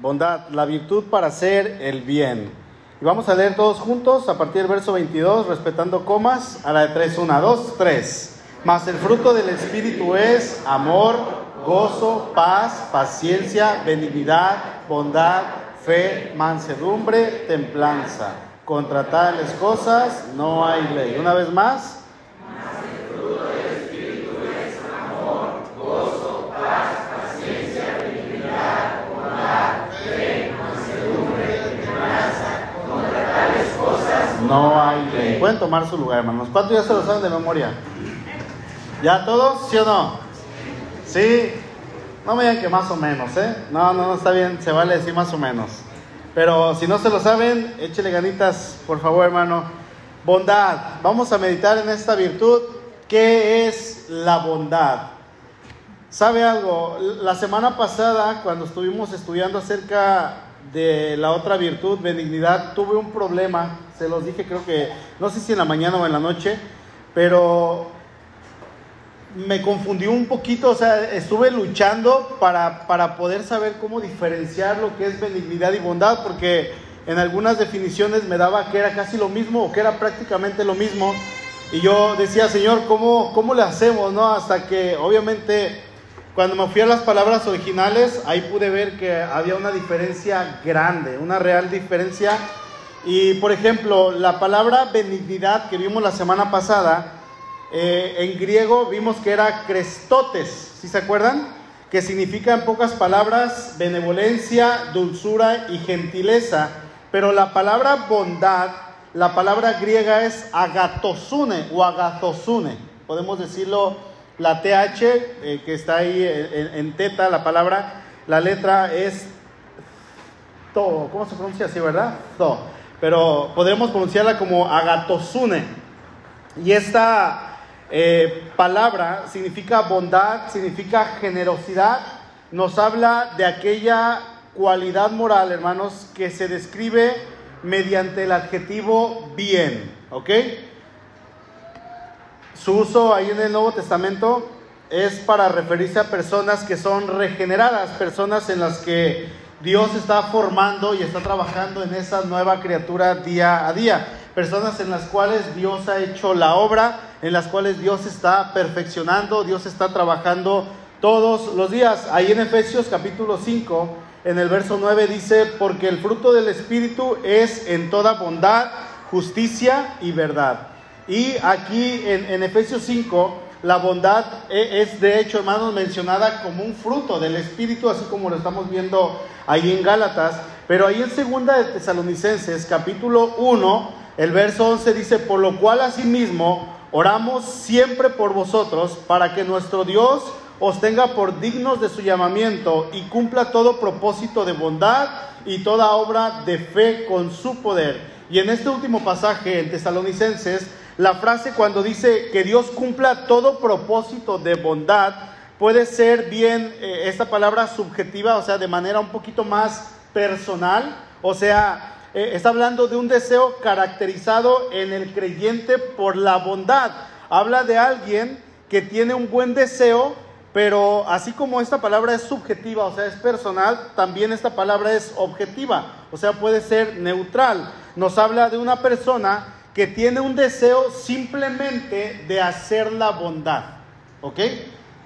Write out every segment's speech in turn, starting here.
Bondad, la virtud para hacer el bien. Y vamos a leer todos juntos a partir del verso 22, respetando comas, a la de 3, 1, 2, 3. Mas el fruto del Espíritu es amor, gozo, paz, paciencia, benignidad, bondad, fe, mansedumbre, templanza. Contra tales cosas no hay ley. Una vez más. No hay ley. Pueden tomar su lugar, hermanos. ¿Cuántos ya se lo saben de memoria? ¿Ya todos? ¿Sí o no? ¿Sí? No me digan que más o menos, ¿eh? No, no, no, está bien, se vale decir más o menos. Pero si no se lo saben, échele ganitas, por favor, hermano. Bondad. Vamos a meditar en esta virtud. ¿Qué es la bondad? ¿Sabe algo? La semana pasada, cuando estuvimos estudiando acerca de la otra virtud, benignidad, tuve un problema, se los dije creo que, no sé si en la mañana o en la noche, pero me confundió un poquito, o sea, estuve luchando para, para poder saber cómo diferenciar lo que es benignidad y bondad, porque en algunas definiciones me daba que era casi lo mismo o que era prácticamente lo mismo. Y yo decía, Señor, ¿cómo, cómo le hacemos? ¿no? Hasta que obviamente cuando me fui a las palabras originales, ahí pude ver que había una diferencia grande, una real diferencia. Y por ejemplo, la palabra benignidad que vimos la semana pasada, eh, en griego vimos que era crestotes, ¿sí se acuerdan? Que significa en pocas palabras benevolencia, dulzura y gentileza. Pero la palabra bondad, la palabra griega es agatosune o agatosune. Podemos decirlo la TH eh, que está ahí en, teta, la palabra, la letra es to, ¿cómo se pronuncia así, verdad? To. Pero podremos pronunciarla como agatosune. Y esta eh, palabra significa bondad, significa generosidad, nos habla de aquella cualidad moral, hermanos, que se describe mediante el adjetivo bien, ¿ok? Su uso ahí en el Nuevo Testamento es para referirse a personas que son regeneradas, personas en las que Dios está formando y está trabajando en esa nueva criatura día a día. Personas en las cuales Dios ha hecho la obra, en las cuales Dios está perfeccionando, Dios está trabajando todos los días. Ahí en Efesios capítulo 5, en el verso 9 dice, porque el fruto del Espíritu es en toda bondad, justicia y verdad y aquí en, Efesios 5, la bondad e, es de hecho, hermanos, mencionada como un fruto del Espíritu, así como lo estamos viendo ahí en Gálatas. Pero ahí en segunda de Tesalonicenses, capítulo 1, el verso 11 dice, por lo cual asimismo oramos siempre por vosotros, para que nuestro Dios os tenga por dignos de su llamamiento y cumpla todo propósito de bondad y toda obra de fe con su poder. Y en este último pasaje en Tesalonicenses, la frase cuando dice que Dios cumpla todo propósito de bondad puede ser bien eh, esta palabra subjetiva, o sea, de manera un poquito más personal, o sea, eh, está hablando de un deseo caracterizado en el creyente por la bondad. Habla de alguien que tiene un buen deseo, pero así como esta palabra es subjetiva, o sea, es personal, también esta palabra es objetiva, o sea, puede ser neutral. Nos habla de una persona que tiene un deseo simplemente de hacer la bondad. ¿Ok?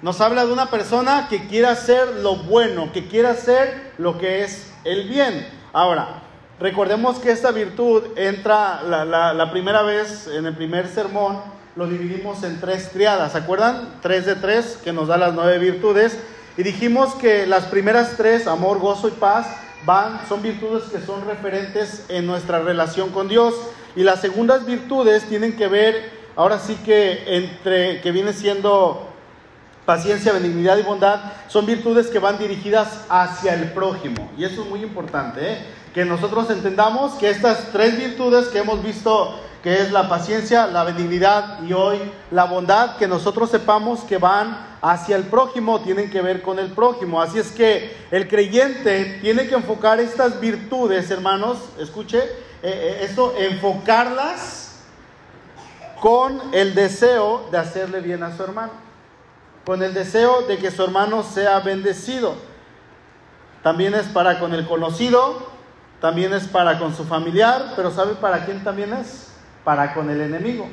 Nos habla de una persona que quiere hacer lo bueno, que quiere hacer lo que es el bien. Ahora, recordemos que esta virtud entra la, primera vez en el primer sermón, lo dividimos en tres triadas, ¿se acuerdan? Tres de tres, que nos da las nueve virtudes. Y dijimos que las primeras tres, amor, gozo y paz, van, son virtudes que son referentes en nuestra relación con Dios. Y las segundas virtudes tienen que ver, ahora sí que entre, que viene siendo paciencia, benignidad y bondad, son virtudes que van dirigidas hacia el prójimo. Y eso es muy importante, ¿eh? que nosotros entendamos que estas tres virtudes que hemos visto, que es la paciencia, la benignidad y hoy la bondad, que nosotros sepamos que van hacia el prójimo, tienen que ver con el prójimo. Así es que el creyente tiene que enfocar estas virtudes, hermanos, escuche, eh, eh, esto, enfocarlas con el deseo de hacerle bien a su hermano, con el deseo de que su hermano sea bendecido. también es para con el conocido, también es para con su familiar, pero ¿sabe para quién también es? Para con el enemigo.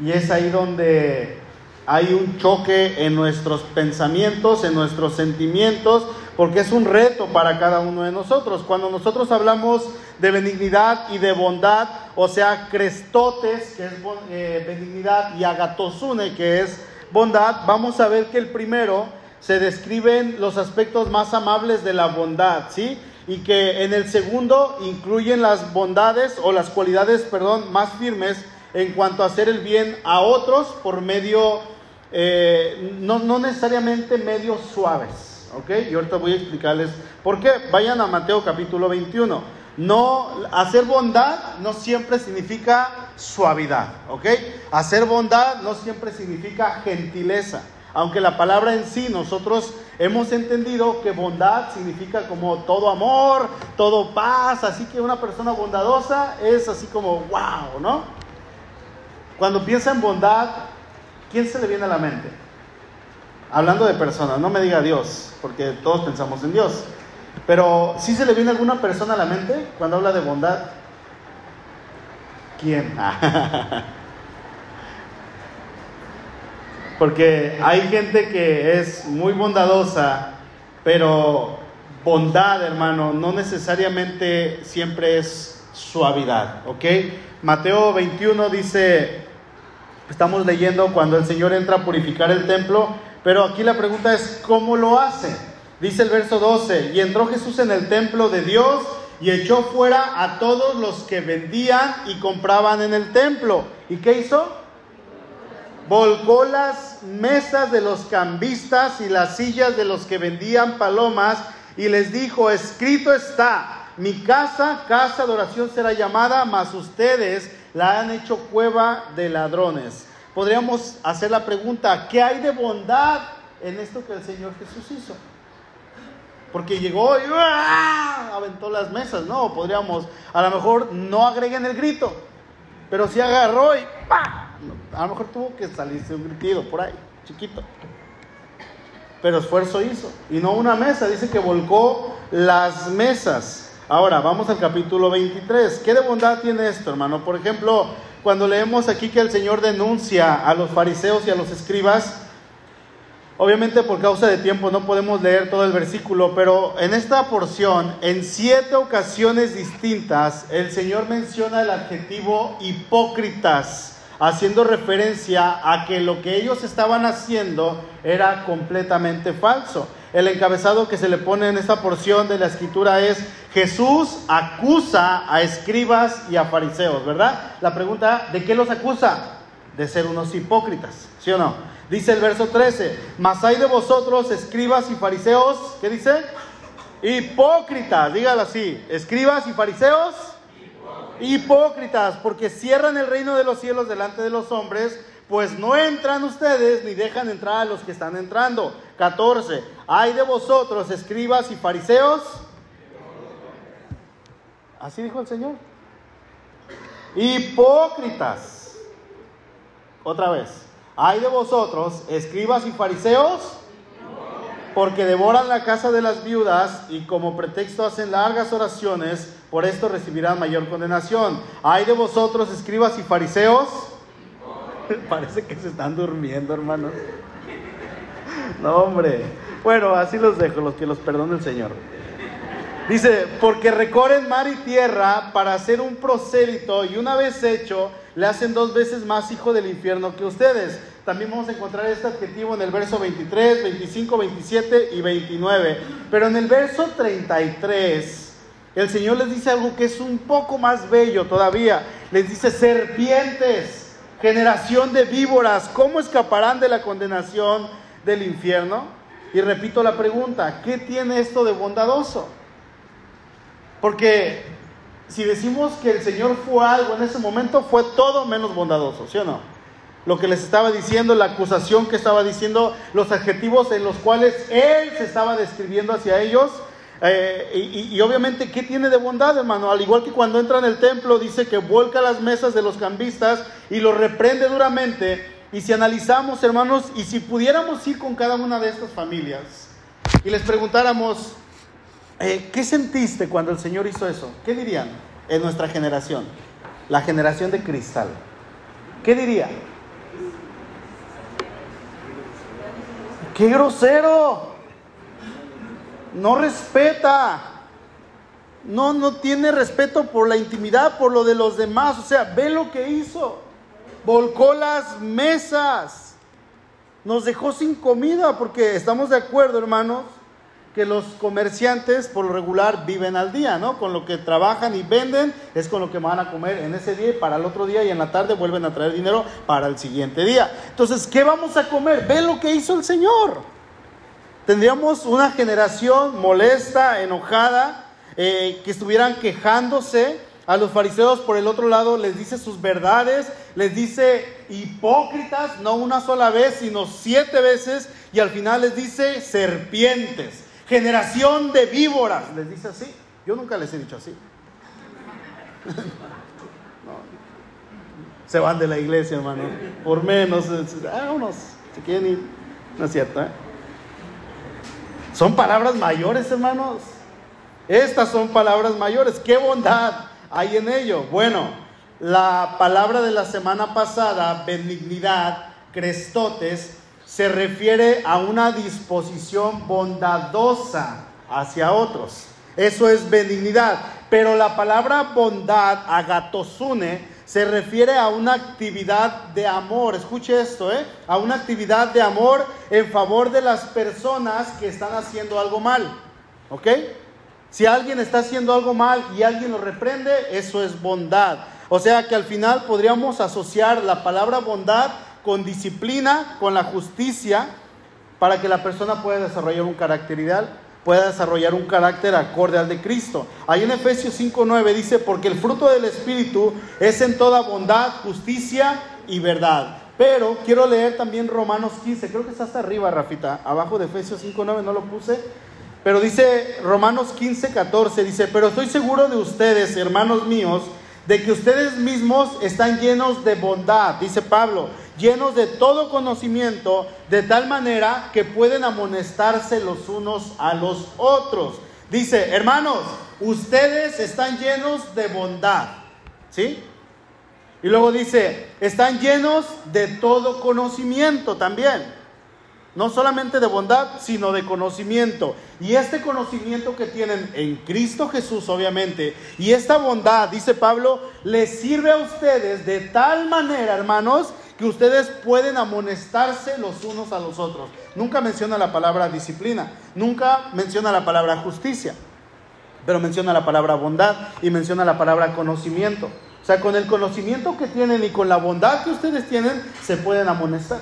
Y es ahí donde hay un choque en nuestros pensamientos, en nuestros sentimientos, porque es un reto para cada uno de nosotros. Cuando nosotros hablamos de benignidad y de bondad, o sea, crestotes, que es eh, benignidad, y agatosune, que es bondad, vamos a ver que el primero se describen los aspectos más amables de la bondad, ¿sí? Y que en el segundo incluyen las bondades o las cualidades, perdón, más firmes en cuanto a hacer el bien a otros por medio, eh, no, no necesariamente medios suaves, ¿ok? Y ahorita voy a explicarles por qué. Vayan a Mateo capítulo 21. No, hacer bondad no siempre significa suavidad, ¿ok? Hacer bondad no siempre significa gentileza. Aunque la palabra en sí nosotros hemos entendido que bondad significa como todo amor, todo paz, así que una persona bondadosa es así como wow, ¿no? Cuando piensa en bondad, ¿quién se le viene a la mente? Hablando de personas, no me diga Dios, porque todos pensamos en Dios. Pero ¿sí se le viene alguna persona a la mente cuando habla de bondad? ¿Quién? Porque hay gente que es muy bondadosa, pero bondad, hermano, no necesariamente siempre es suavidad, ¿ok? Mateo 21 dice, estamos leyendo cuando el Señor entra a purificar el templo, pero aquí la pregunta es, ¿cómo lo hace? Dice el verso 12, y entró Jesús en el templo de Dios y echó fuera a todos los que vendían y compraban en el templo. ¿Y qué hizo? volcó las mesas de los cambistas y las sillas de los que vendían palomas y les dijo, escrito está, mi casa, casa de oración será llamada, mas ustedes la han hecho cueva de ladrones. Podríamos hacer la pregunta, ¿qué hay de bondad en esto que el Señor Jesús hizo? Porque llegó y ¡ah! aventó las mesas, ¿no? Podríamos, a lo mejor no agreguen el grito, pero sí agarró y ¡pa! A lo mejor tuvo que salirse un gritido por ahí, chiquito. Pero esfuerzo hizo. Y no una mesa, dice que volcó las mesas. Ahora, vamos al capítulo 23. ¿Qué de bondad tiene esto, hermano? Por ejemplo, cuando leemos aquí que el Señor denuncia a los fariseos y a los escribas, Obviamente por causa de tiempo no podemos leer todo el versículo, pero en esta porción, en siete ocasiones distintas, el Señor menciona el adjetivo hipócritas haciendo referencia a que lo que ellos estaban haciendo era completamente falso. El encabezado que se le pone en esta porción de la escritura es Jesús acusa a escribas y a fariseos, ¿verdad? La pregunta, ¿de qué los acusa? De ser unos hipócritas, ¿sí o no? Dice el verso 13, mas hay de vosotros escribas y fariseos, ¿qué dice? Hipócritas, dígalo así, escribas y fariseos hipócritas, porque cierran el reino de los cielos delante de los hombres, pues no entran ustedes ni dejan entrar a los que están entrando. 14. Hay de vosotros, escribas y fariseos. Así dijo el Señor. Hipócritas. Otra vez. Hay de vosotros, escribas y fariseos porque devoran la casa de las viudas y como pretexto hacen largas oraciones, por esto recibirán mayor condenación. Hay de vosotros, escribas y fariseos. Parece que se están durmiendo, hermanos. No, hombre. Bueno, así los dejo, los que los perdone el Señor. Dice, porque recorren mar y tierra para hacer un prosélito y una vez hecho, le hacen dos veces más hijo del infierno que ustedes. También vamos a encontrar este adjetivo en el verso 23, 25, 27 y 29. Pero en el verso 33, el Señor les dice algo que es un poco más bello todavía. Les dice, serpientes, generación de víboras, ¿cómo escaparán de la condenación del infierno? Y repito la pregunta, ¿qué tiene esto de bondadoso? Porque si decimos que el Señor fue algo en ese momento, fue todo menos bondadoso, ¿sí o no? lo que les estaba diciendo, la acusación que estaba diciendo, los adjetivos en los cuales él se estaba describiendo hacia ellos. Eh, y, obviamente, ¿qué tiene de bondad, hermano? Al igual que cuando entra en el templo, dice que vuelca las mesas de los cambistas y los reprende duramente. Y si analizamos, hermanos, y si pudiéramos ir con cada una de estas familias y les preguntáramos, Eh, ¿Qué sentiste cuando el Señor hizo eso? ¿Qué dirían en nuestra generación? La generación de cristal. ¿Qué diría? ¡Qué grosero! No respeta. No, no tiene respeto por la intimidad, por lo de los demás. O sea, ve lo que hizo. Volcó las mesas. Nos dejó sin comida porque estamos de acuerdo, hermanos, que los comerciantes por lo regular viven al día, ¿no? Con lo que trabajan y venden es con lo que van a comer en ese día y para el otro día y en la tarde vuelven a traer dinero para el siguiente día. Entonces, ¿qué vamos a comer? Ve lo que hizo el Señor. Tendríamos una generación molesta, enojada, eh, que estuvieran quejándose. A los fariseos por el otro lado les dice sus verdades, les dice hipócritas, no una sola vez, sino siete veces, y al final les dice serpientes generación de víboras. Les dice así. Yo nunca les he dicho así. Se van de la iglesia, hermano. Por menos. Vámonos. Si quieren ir. No es cierto, ¿eh? Son palabras mayores, hermanos. Estas son palabras mayores. ¿Qué bondad hay en ello? Bueno, la palabra de la semana pasada, benignidad, crestotes, se refiere a una disposición bondadosa hacia otros. Eso es benignidad. Pero la palabra bondad, agatosune, se refiere a una actividad de amor. Escuche esto, ¿eh? A una actividad de amor en favor de las personas que están haciendo algo mal. ¿Ok? Si alguien está haciendo algo mal y alguien lo reprende, eso es bondad. O sea que al final podríamos asociar la palabra bondad con disciplina, con la justicia, para que la persona pueda desarrollar un carácter ideal, pueda desarrollar un carácter acorde al de Cristo. Ahí en Efesios 5.9 dice, porque el fruto del Espíritu es en toda bondad, justicia y verdad. Pero quiero leer también Romanos 15, creo que está hasta arriba, Rafita, abajo de Efesios 5.9, no lo puse. Pero dice Romanos 15.14, dice, pero estoy seguro de ustedes, hermanos míos, de que ustedes mismos están llenos de bondad, dice Pablo, llenos de todo conocimiento, de tal manera que pueden amonestarse los unos a los otros. Dice, hermanos, ustedes están llenos de bondad, ¿sí? Y luego dice, están llenos de todo conocimiento también. No solamente de bondad, sino de conocimiento. Y este conocimiento que tienen en Cristo Jesús, obviamente, y esta bondad, dice Pablo, les sirve a ustedes de tal manera, hermanos, que ustedes pueden amonestarse los unos a los otros. Nunca menciona la palabra disciplina, nunca menciona la palabra justicia, pero menciona la palabra bondad y menciona la palabra conocimiento. O sea, con el conocimiento que tienen y con la bondad que ustedes tienen, se pueden amonestar.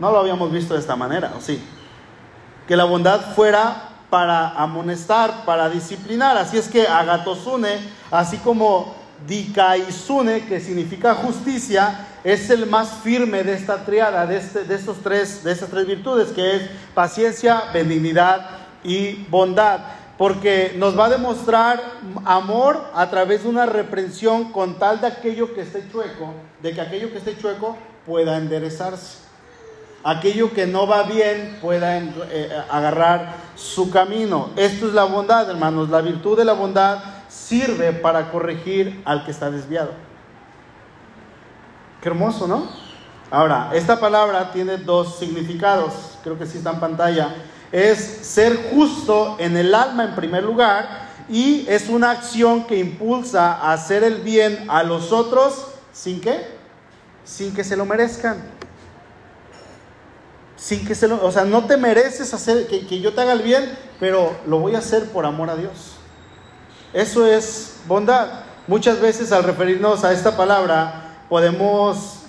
No lo habíamos visto de esta manera, ¿o sí? Que la bondad fuera para amonestar, para disciplinar. Así es que agatosune, así como dikaizune, que significa justicia, es el más firme de esta triada, de, este, de, estos tres, de estas tres virtudes, que es paciencia, benignidad y bondad. Porque nos va a demostrar amor a través de una reprensión con tal de aquello que esté chueco, de que aquello que esté chueco pueda enderezarse. Aquello que no va bien pueda eh, agarrar su camino. Esto es la bondad, hermanos. La virtud de la bondad sirve para corregir al que está desviado. Qué hermoso, ¿no? Ahora, esta palabra tiene dos significados, creo que sí está en pantalla. Es ser justo en el alma en primer lugar y es una acción que impulsa a hacer el bien a los otros sin qué? Sin que se lo merezcan. Sin que se lo, o sea, no te mereces hacer que, que yo te haga el bien, pero lo voy a hacer por amor a Dios. Eso es bondad. Muchas veces al referirnos a esta palabra podemos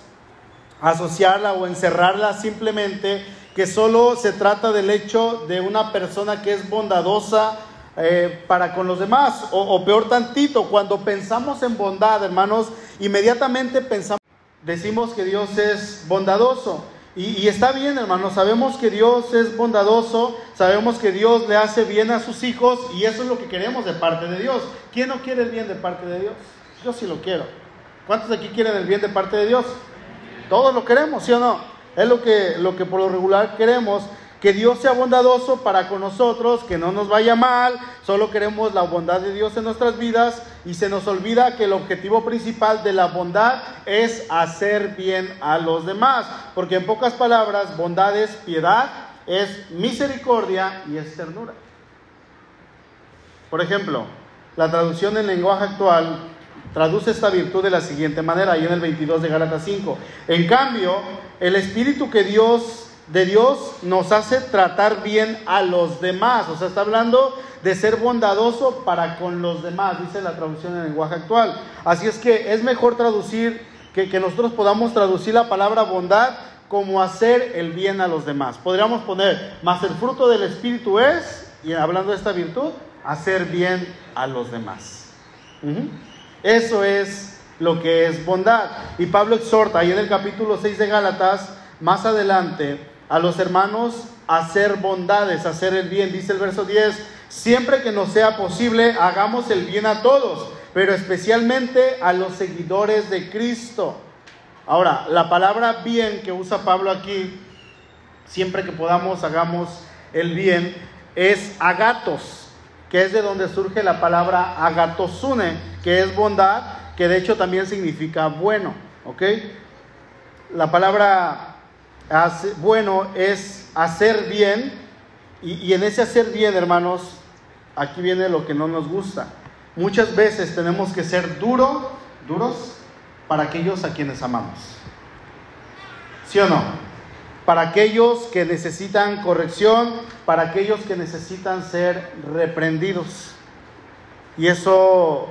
asociarla o encerrarla simplemente que solo se trata del hecho de una persona que es bondadosa eh, para con los demás, o, o peor tantito, cuando pensamos en bondad, hermanos, inmediatamente pensamos, decimos que Dios es bondadoso. Y, y, está bien, hermanos, sabemos que Dios es bondadoso, sabemos que Dios le hace bien a sus hijos y eso es lo que queremos de parte de Dios. ¿Quién no quiere el bien de parte de Dios? Yo sí lo quiero. ¿Cuántos de aquí quieren el bien de parte de Dios? Todos lo queremos, ¿sí o no? Es lo que, lo que por lo regular queremos, que Dios sea bondadoso para con nosotros, que no nos vaya mal, solo queremos la bondad de Dios en nuestras vidas y se nos olvida que el objetivo principal de la bondad es hacer bien a los demás, porque en pocas palabras, bondad es piedad, es misericordia y es ternura. Por ejemplo, la traducción en lenguaje actual traduce esta virtud de la siguiente manera, ahí en el 22 de Gálatas 5. En cambio, el espíritu que Dios de Dios nos hace tratar bien a los demás. O sea, está hablando de ser bondadoso para con los demás, dice la traducción en lenguaje actual. Así es que es mejor traducir, que, que nosotros podamos traducir la palabra bondad como hacer el bien a los demás. Podríamos poner, más el fruto del Espíritu es, y hablando de esta virtud, hacer bien a los demás. Eso es lo que es bondad. Y Pablo exhorta ahí en el capítulo 6 de Gálatas, más adelante, a los hermanos hacer bondades, hacer el bien. Dice el verso 10, siempre que nos sea posible, hagamos el bien a todos, pero especialmente a los seguidores de Cristo. Ahora, la palabra bien que usa Pablo aquí, siempre que podamos, hagamos el bien, es agatos, que es de donde surge la palabra agatosune, que es bondad, que de hecho también significa bueno, ¿ok? La palabra bueno es hacer bien, y, en ese hacer bien, hermanos, aquí viene lo que no nos gusta. Muchas veces tenemos que ser duro, duros para aquellos a quienes amamos. ¿Sí o no? Para aquellos que necesitan corrección, para aquellos que necesitan ser reprendidos. Y eso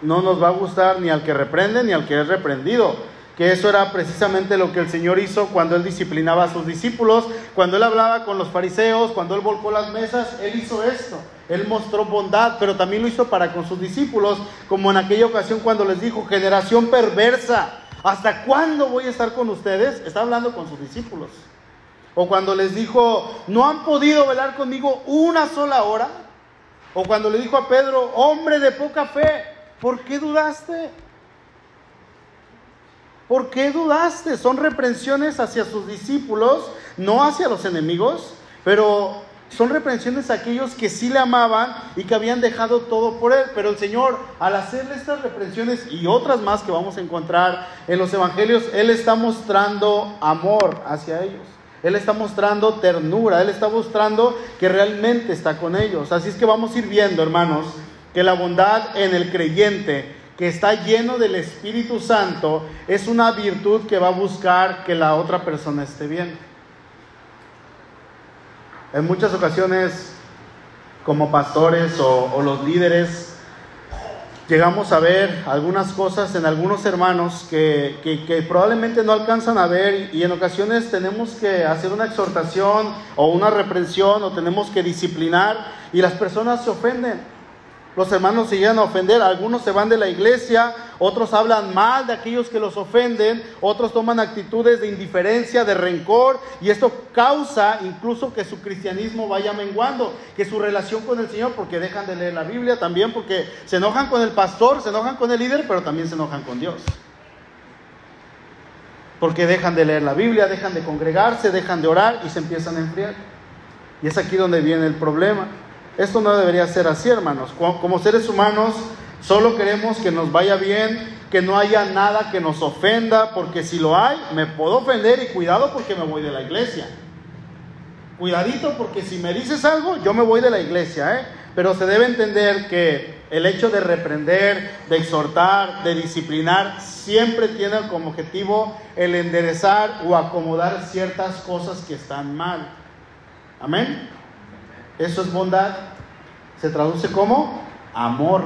no nos va a gustar ni al que reprende ni al que es reprendido que eso era precisamente lo que el Señor hizo cuando Él disciplinaba a sus discípulos, cuando Él hablaba con los fariseos, cuando Él volcó las mesas, Él hizo esto. Él mostró bondad, pero también lo hizo para con sus discípulos, como en aquella ocasión cuando les dijo, generación perversa, ¿hasta cuándo voy a estar con ustedes? Está hablando con sus discípulos. O cuando les dijo, no han podido velar conmigo una sola hora. O cuando le dijo a Pedro, hombre de poca fe, ¿por qué dudaste? ¿Por qué dudaste? Son reprensiones hacia sus discípulos, no hacia los enemigos, pero son reprensiones a aquellos que sí le amaban y que habían dejado todo por él. Pero el Señor, al hacerle estas reprensiones y otras más que vamos a encontrar en los evangelios, Él está mostrando amor hacia ellos. Él está mostrando ternura, Él está mostrando que realmente está con ellos. Así es que vamos a ir viendo, hermanos, que la bondad en el creyente que está lleno del Espíritu Santo, es una virtud que va a buscar que la otra persona esté bien. En muchas ocasiones, como pastores o, los líderes, llegamos a ver algunas cosas en algunos hermanos que, que, probablemente no alcanzan a ver y en ocasiones tenemos que hacer una exhortación o una reprensión o tenemos que disciplinar y las personas se ofenden. Los hermanos se llegan a ofender, algunos se van de la iglesia, otros hablan mal de aquellos que los ofenden, otros toman actitudes de indiferencia, de rencor, y esto causa incluso que su cristianismo vaya menguando, que su relación con el Señor, porque dejan de leer la Biblia también, porque se enojan con el pastor, se enojan con el líder, pero también se enojan con Dios. Porque dejan de leer la Biblia, dejan de congregarse, dejan de orar y se empiezan a enfriar. Y es aquí donde viene el problema. Esto no debería ser así, hermanos. Como seres humanos, solo queremos que nos vaya bien, que no haya nada que nos ofenda, porque si lo hay, me puedo ofender y cuidado porque me voy de la iglesia. Cuidadito porque si me dices algo, yo me voy de la iglesia, ¿eh? Pero se debe entender que el hecho de reprender, de exhortar, de disciplinar, siempre tiene como objetivo el enderezar o acomodar ciertas cosas que están mal. Amén. Eso es bondad. Se traduce como amor.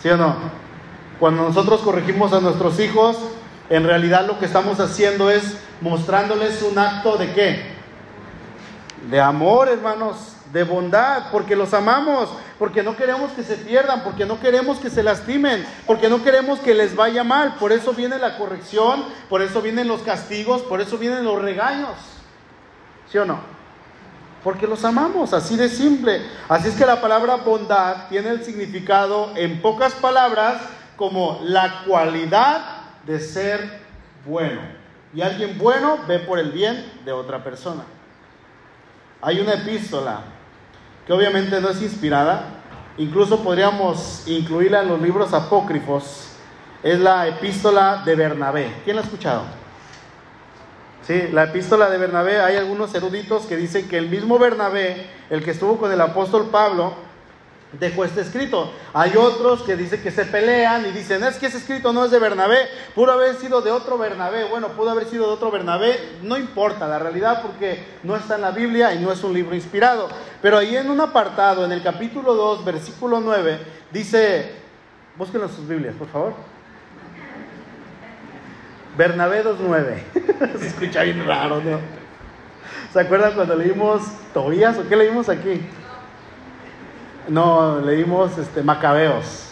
¿Sí o no? Cuando nosotros corregimos a nuestros hijos, en realidad lo que estamos haciendo es mostrándoles un acto de qué? De amor, hermanos, de bondad, porque los amamos, porque no queremos que se pierdan, porque no queremos que se lastimen, porque no queremos que les vaya mal. Por eso viene la corrección, por eso vienen los castigos, por eso vienen los regaños. ¿Sí o no? Porque los amamos, así de simple. Así es que la palabra bondad tiene el significado, en pocas palabras, como la cualidad de ser bueno. Y alguien bueno ve por el bien de otra persona. hay una epístola que obviamente no es inspirada, incluso podríamos incluirla en los libros apócrifos, es la epístola de Bernabé. ¿Quién la ha escuchado? Sí, la epístola de Bernabé, hay algunos eruditos que dicen que el mismo Bernabé, el que estuvo con el apóstol Pablo, dejó este escrito. Hay otros que dicen que se pelean y dicen, es que ese escrito no es de Bernabé, pudo haber sido de otro Bernabé. Bueno, pudo haber sido de otro Bernabé, no importa la realidad porque no está en la Biblia y no es un libro inspirado. Pero ahí en un apartado, en el capítulo 2, versículo 9, dice, búsquenlo en sus Biblias, por favor. Bernabé 2.9. Se escucha bien raro, ¿no? ¿Se acuerdan cuando leímos Tobías o qué leímos aquí? No, leímos este, Macabeos.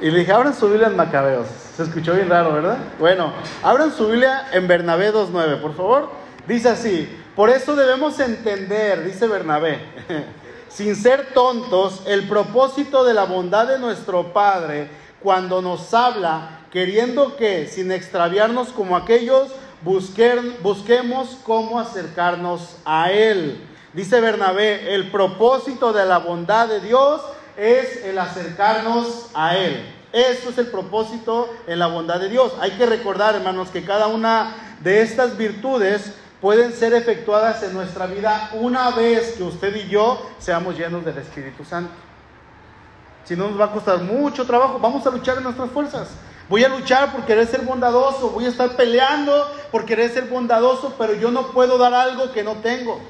Y le dije, abran su Biblia en Macabeos. Se escuchó bien raro, ¿verdad? Bueno, abran su Biblia en Bernabé 2.9, por favor. Dice así, por eso debemos entender, dice Bernabé, sin ser tontos, el propósito de la bondad de nuestro Padre cuando nos habla, queriendo que, sin extraviarnos como aquellos, busquemos cómo acercarnos a Él. Dice Bernabé, el propósito de la bondad de Dios es el acercarnos a Él. Eso es el propósito en la bondad de Dios. Hay que recordar, hermanos, que cada una de estas virtudes pueden ser efectuadas en nuestra vida una vez que usted y yo seamos llenos del Espíritu Santo. Si no nos va a costar mucho trabajo, vamos a luchar en nuestras fuerzas. Voy a luchar por querer ser bondadoso, voy a estar peleando por querer ser bondadoso, pero yo no puedo dar algo que no tengo.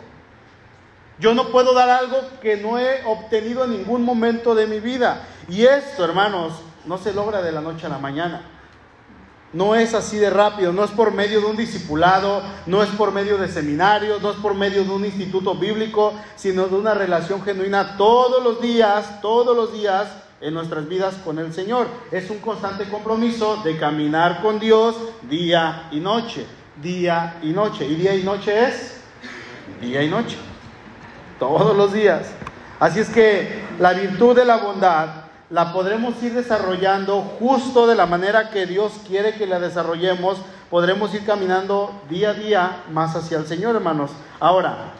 Yo no puedo dar algo que no he obtenido en ningún momento de mi vida. Y esto, hermanos, no se logra de la noche a la mañana. No es así de rápido, no es por medio de un discipulado, no es por medio de seminarios, no es por medio de un instituto bíblico, sino de una relación genuina todos los días, todos los días en nuestras vidas con el Señor. Es un constante compromiso de caminar con Dios día y noche, día y noche. ¿Y día y noche es? Día y noche todos los días. Así es que la virtud de la bondad la podremos ir desarrollando justo de la manera que Dios quiere que la desarrollemos. Podremos ir caminando día a día más hacia el Señor, hermanos. Ahora,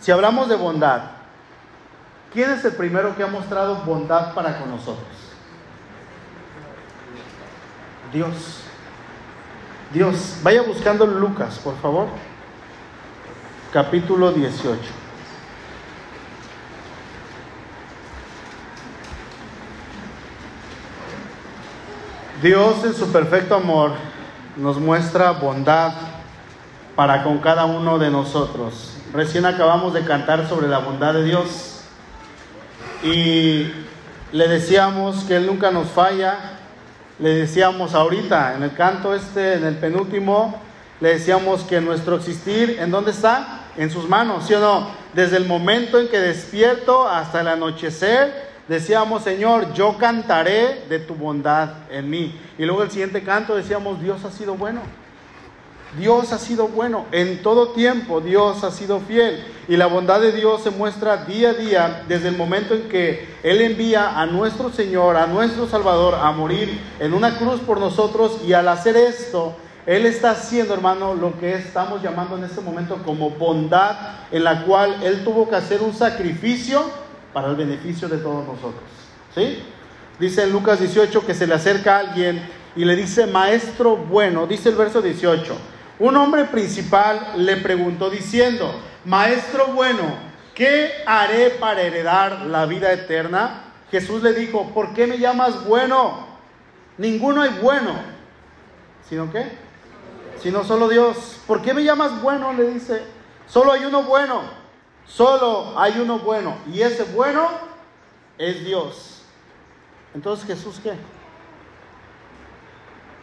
si hablamos de bondad, ¿quién es el primero que ha mostrado bondad para con nosotros? Dios. Dios. Vaya buscando Lucas, por favor capítulo 18. Dios en su perfecto amor nos muestra bondad para con cada uno de nosotros. Recién acabamos de cantar sobre la bondad de Dios y le decíamos que Él nunca nos falla. Le decíamos ahorita en el canto este, en el penúltimo, le decíamos que nuestro existir, ¿en dónde está? En sus manos, ¿sí o no? Desde el momento en que despierto hasta el anochecer, decíamos, Señor, yo cantaré de tu bondad en mí. Y luego el siguiente canto decíamos, Dios ha sido bueno. Dios ha sido bueno. En todo tiempo Dios ha sido fiel. Y la bondad de Dios se muestra día a día desde el momento en que Él envía a nuestro Señor, a nuestro Salvador, a morir en una cruz por nosotros. Y al hacer esto, él está haciendo, hermano, lo que estamos llamando en este momento como bondad, en la cual Él tuvo que hacer un sacrificio para el beneficio de todos nosotros. ¿Sí? Dice en Lucas 18 que se le acerca a alguien y le dice, maestro bueno, dice el verso 18. Un hombre principal le preguntó diciendo, maestro bueno, ¿qué haré para heredar la vida eterna? Jesús le dijo, ¿por qué me llamas bueno? Ninguno hay bueno, sino que sino solo Dios. ¿Por qué me llamas bueno? Le dice. Solo hay uno bueno. Solo hay uno bueno. Y ese bueno es Dios. Entonces Jesús qué?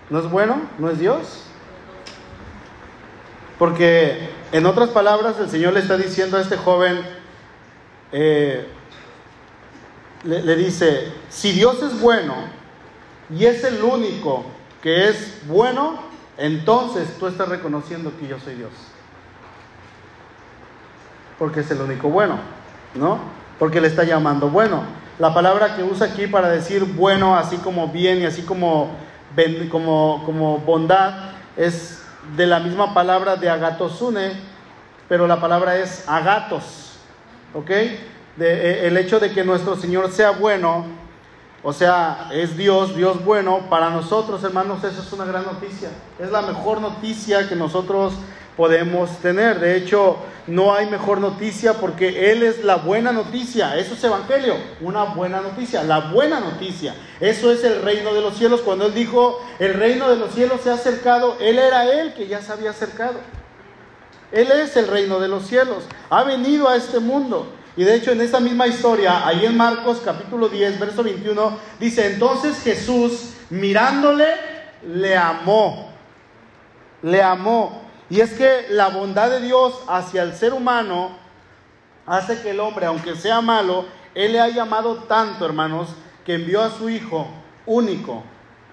¿No es bueno? ¿No es Dios? Porque en otras palabras el Señor le está diciendo a este joven, eh, le, le dice, si Dios es bueno y es el único que es bueno, entonces tú estás reconociendo que yo soy Dios. Porque es el único bueno, ¿no? Porque le está llamando bueno. La palabra que usa aquí para decir bueno, así como bien y así como, como, como bondad, es de la misma palabra de agatosune, pero la palabra es agatos, ¿ok? De, el hecho de que nuestro Señor sea bueno, o sea, es Dios, Dios bueno, para nosotros, hermanos, eso es una gran noticia. Es la mejor noticia que nosotros podemos tener. De hecho, no hay mejor noticia porque Él es la buena noticia. Eso es Evangelio, una buena noticia, la buena noticia. Eso es el reino de los cielos. Cuando Él dijo, el reino de los cielos se ha acercado, Él era Él que ya se había acercado. Él es el reino de los cielos. Ha venido a este mundo. Y de hecho en esta misma historia, ahí en Marcos capítulo 10, verso 21, dice, entonces Jesús mirándole, le amó. Le amó. Y es que la bondad de Dios hacia el ser humano hace que el hombre, aunque sea malo, Él le ha llamado tanto, hermanos, que envió a su Hijo único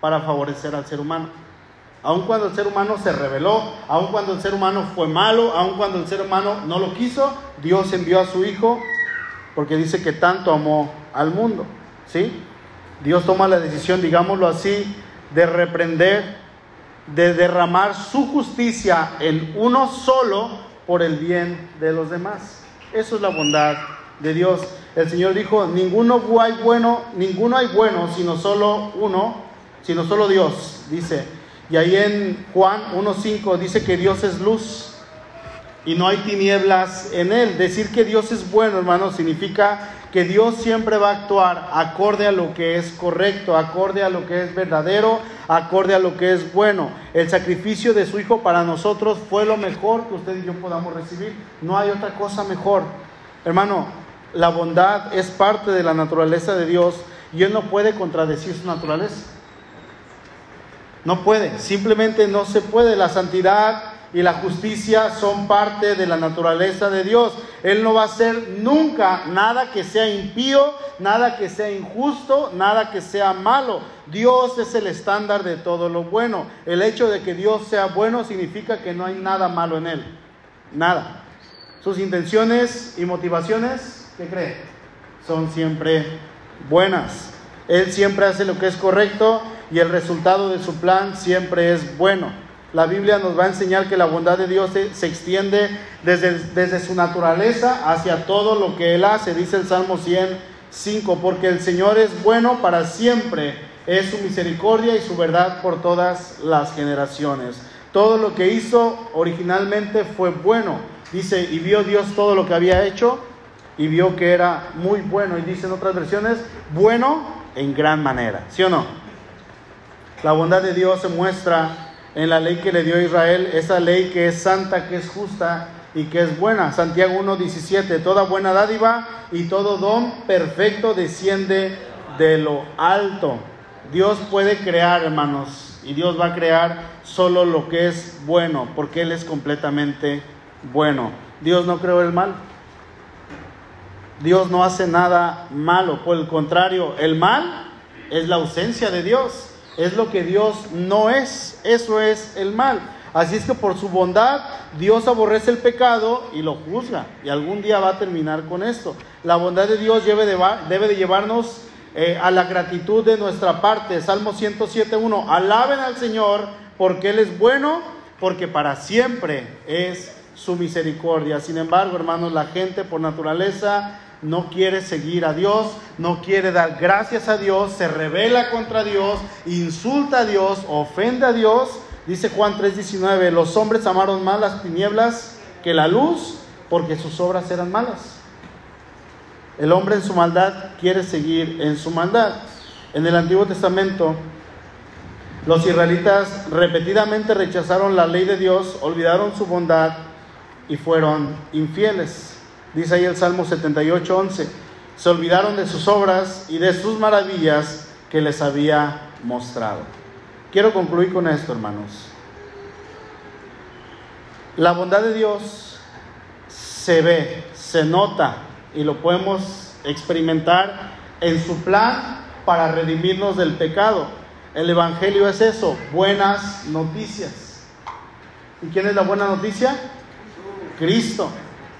para favorecer al ser humano. Aun cuando el ser humano se rebeló, aun cuando el ser humano fue malo, aun cuando el ser humano no lo quiso, Dios envió a su Hijo porque dice que tanto amó al mundo. ¿Sí? Dios toma la decisión, digámoslo así, de reprender de derramar su justicia en uno solo por el bien de los demás. Eso es la bondad de Dios. El Señor dijo, ninguno hay bueno, ninguno hay bueno, sino solo uno, sino solo Dios, dice. Y ahí en Juan 1.5 dice que Dios es luz y no hay tinieblas en él. Decir que Dios es bueno, hermano, significa que Dios siempre va a actuar acorde a lo que es correcto, acorde a lo que es verdadero, acorde a lo que es bueno. El sacrificio de su Hijo para nosotros fue lo mejor que usted y yo podamos recibir. No hay otra cosa mejor. Hermano, la bondad es parte de la naturaleza de Dios y Él no puede contradecir su naturaleza. No puede, simplemente no se puede. La santidad y la justicia son parte de la naturaleza de Dios. Él no va a hacer nunca nada que sea impío, nada que sea injusto, nada que sea malo. Dios es el estándar de todo lo bueno. El hecho de que Dios sea bueno significa que no hay nada malo en Él. Nada. Sus intenciones y motivaciones, ¿qué cree? Son siempre buenas. Él siempre hace lo que es correcto y el resultado de su plan siempre es bueno. La Biblia nos va a enseñar que la bondad de Dios se, extiende desde, desde, su naturaleza hacia todo lo que Él hace, dice el Salmo 105, porque el Señor es bueno para siempre, es su misericordia y su verdad por todas las generaciones. Todo lo que hizo originalmente fue bueno, dice, y vio Dios todo lo que había hecho y vio que era muy bueno, y dice en otras versiones, bueno en gran manera, ¿sí o no? La bondad de Dios se muestra en la ley que le dio Israel, esa ley que es santa, que es justa y que es buena. Santiago 1.17, toda buena dádiva y todo don perfecto desciende de lo alto. Dios puede crear, hermanos, y Dios va a crear solo lo que es bueno, porque Él es completamente bueno. Dios no creó el mal. Dios no hace nada malo, por el contrario, el mal es la ausencia de Dios es lo que Dios no es. Eso es el mal. Así es que por su bondad Dios aborrece el pecado y lo juzga. Y algún día va a terminar con esto. La bondad de Dios debe de, llevarnos eh, a la gratitud de nuestra parte. Salmo 107.1. Alaben al Señor porque Él es bueno, porque para siempre es su misericordia. Sin embargo, hermanos, la gente por naturaleza no quiere seguir a Dios, no quiere dar gracias a Dios, se revela contra Dios, insulta a Dios, ofende a Dios. Dice Juan 3:19, los hombres amaron más las tinieblas que la luz porque sus obras eran malas. El hombre en su maldad quiere seguir en su maldad. En el Antiguo Testamento, los israelitas repetidamente rechazaron la ley de Dios, olvidaron su bondad y fueron infieles. Dice ahí el Salmo 78, 11. Se olvidaron de sus obras y de sus maravillas que les había mostrado. Quiero concluir con esto, hermanos. La bondad de Dios se ve, se nota y lo podemos experimentar en su plan para redimirnos del pecado. El Evangelio es eso, buenas noticias. ¿Y quién es la buena noticia? Cristo.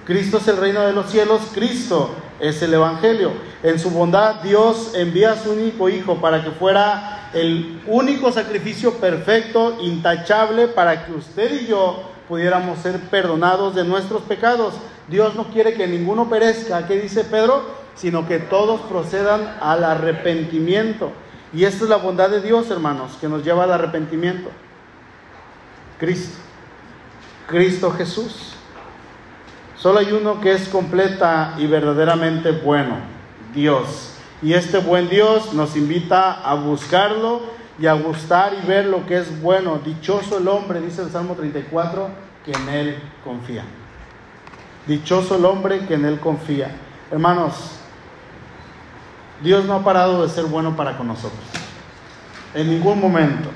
Cristo es el reino de los cielos, Cristo es el Evangelio. En su bondad Dios envía a su único Hijo para que fuera el único sacrificio perfecto, intachable, para que usted y yo pudiéramos ser perdonados de nuestros pecados. Dios no quiere que ninguno perezca, ¿qué dice Pedro? Sino que todos procedan al arrepentimiento. Y esta es la bondad de Dios, hermanos, que nos lleva al arrepentimiento. Cristo. Cristo Jesús. Solo hay uno que es completa y verdaderamente bueno, Dios. Y este buen Dios nos invita a buscarlo y a gustar y ver lo que es bueno. Dichoso el hombre, dice el Salmo 34, que en él confía. Dichoso el hombre que en él confía. Hermanos, Dios no ha parado de ser bueno para con nosotros. En ningún momento.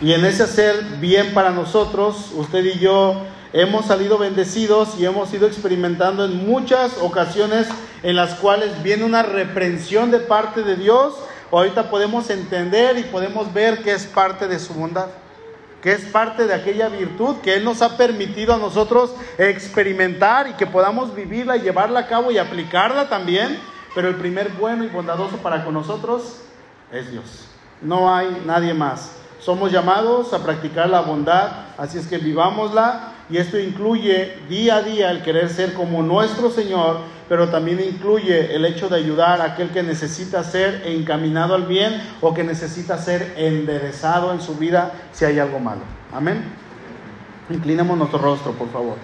Y en ese hacer bien para nosotros, usted y yo hemos salido bendecidos y hemos ido experimentando en muchas ocasiones en las cuales viene una reprensión de parte de Dios. Ahorita podemos entender y podemos ver que es parte de su bondad, que es parte de aquella virtud que Él nos ha permitido a nosotros experimentar y que podamos vivirla y llevarla a cabo y aplicarla también pero el primer bueno y bondadoso para con nosotros es Dios. No hay nadie más. Somos llamados a practicar la bondad, así es que vivámosla y esto incluye día a día el querer ser como nuestro Señor, pero también incluye el hecho de ayudar a aquel que necesita ser encaminado al bien o que necesita ser enderezado en su vida si hay algo malo. Amén. Inclinemos nuestro rostro, por favor.